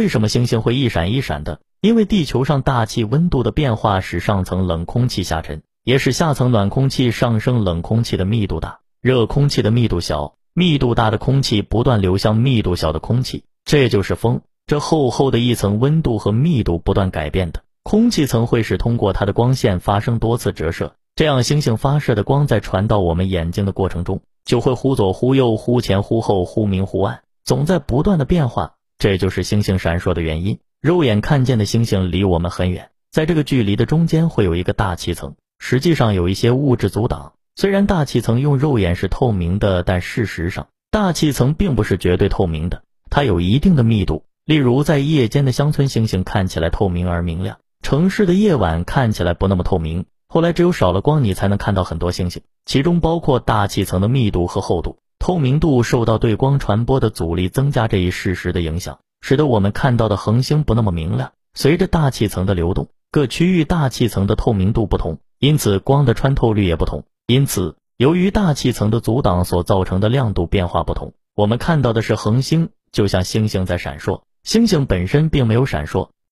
为什么星星会一闪一闪的？因为地球上大气温度的变化使上层冷空气下沉，也使下层暖空气上升，冷空气的密度大，热空气的密度小，密度大的空气不断流向密度小的空气，这就是风。这厚厚的一层温度和密度不断改变的空气层会使通过它的光线发生多次折射，这样星星发射的光在传到我们眼睛的过程中，就会忽左忽右、忽前忽后、忽明忽暗，总在不断的变化。这就是星星闪烁的原因。肉眼看见的星星离我们很远，在这个距离的中间会有一个大气层，实际上有一些物质阻挡。虽然大气层用肉眼是透明的，但事实上大气层并不是绝对透明的，它有一定的密度。例如，在夜间的乡村星星看起来透明而明亮，城市的夜晚看起来不那么透明。后来只有少了光，你才能看到很多星星，其中包括大气层的密度和厚度。透明度受到对光传播的阻力增加这一事实的影响，使得我们看到的恒星不那么明亮。随着大气层的流动，各区域大气层的透明度不同，因此光的穿透率也不同。因此，由于大气层的阻挡所造成的亮度变化不同，我们看到的是恒星就像星星在闪烁，星星本身并没有闪烁，